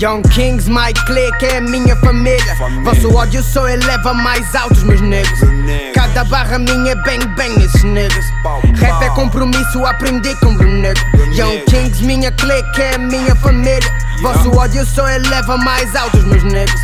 Young Kings, my clique é a minha família. Família. Vosso ódio só eleva mais alto os meus negros. Cada barra minha é bang bang nesses negros. Rap é compromisso, aprendi com o negro. Young. Kings, minha clique é a minha família. Vosso ódio só eleva mais alto os meus negros.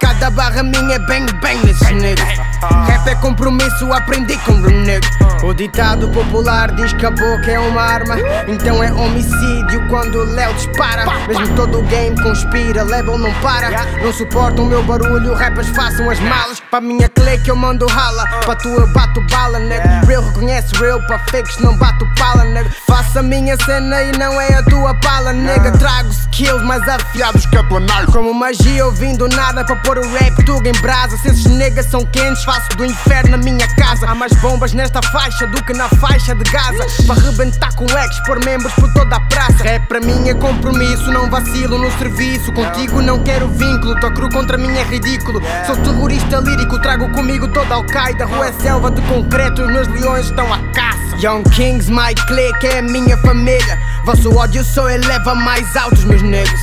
Cada barra minha é bang bang nesses negros. Rap é compromisso, aprendi com o negro. O ditado popular diz que a boca é uma arma. Então é homicídio quando o Léo dispara. Mesmo todo o game conspira, label não para. Não suportam o meu barulho, rappers façam as malas. Pra minha clique eu mando rala. Pra tu eu bato bala, nego. Real reconhece real, pra fakes não bato pala, nego. Faça a minha cena e não é a tua pala, nega. Trago skills mais afiados que nave. Como magia eu vim do nada pra pôr o rap tudo em brasa. Se esses negas são quentes, faço do inferno a minha casa. Há mais bombas nesta faixa do que na faixa de Gaza. Pra arrebentar com ex, por membros por toda a praça. Rap para mim é compromisso, não vacilo no serviço. Contigo não quero vínculo, tua cru contra mim é ridículo. Sou terrorista lírico, trago comigo toda a Al-Qaeda. Rua é selva de concreto, os meus leões estão à caça. Young Kings, my clique é a minha família. Vosso ódio só eleva mais alto os meus negros.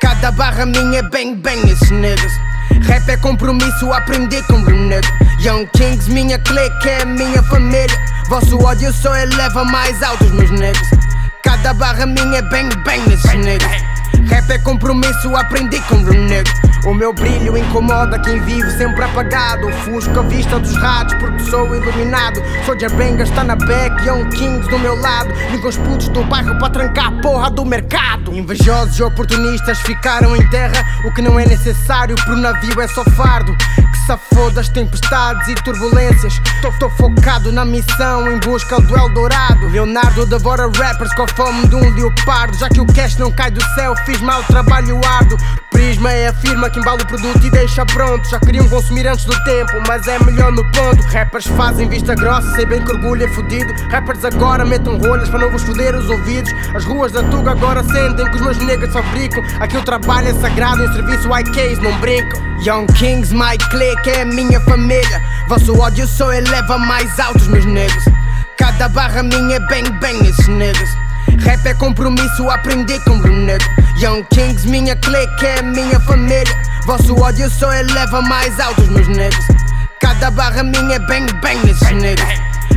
Cada barra minha é bang bang nesses negros. Rap é compromisso, aprendi com o negro. Young Kings, minha clique é a minha família. Vosso ódio só eleva mais alto os meus negros. Cada barra minha é bang bang nesses negros. Rap é compromisso, aprendi com o negro. O meu brilho incomoda quem vive sempre apagado. Ofusco a vista dos ratos porque sou iluminado. Sou Benga, está na back, Young Kings do meu lado. Ligam os putos do bairro para trancar a porra do mercado. Invejosos e oportunistas ficaram em terra. O que não é necessário pro navio é só fardo. Que se foda as tempestades e turbulências. Tô focado na missão em busca do Eldorado. Leonardo devora rappers com a fome de um leopardo. Já que o cash não cai do céu, fiz mal trabalho árduo. Prisma é a firma que embala o produto e deixa pronto. Já queriam consumir antes do tempo, mas é melhor no ponto. Rappers fazem vista grossa, sei bem que orgulho é fudido. Rappers agora metam rolhas para não vos foder os ouvidos. As ruas da Tuga agora sentem que os meus negros fabricam. Aqui o trabalho é sagrado, em serviço IKs não brincam. Young Kings, my clique é minha família. Vosso ódio só eleva mais alto os meus negros. Cada barra minha é bang bang nesses negros. Rap é compromisso, aprendi com o. Young Kings, minha clique é minha família. Vosso ódio só eleva mais alto os meus negros. Cada barra minha é bang bang nesses negros.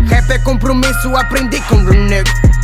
Rap é compromisso, aprendi com o.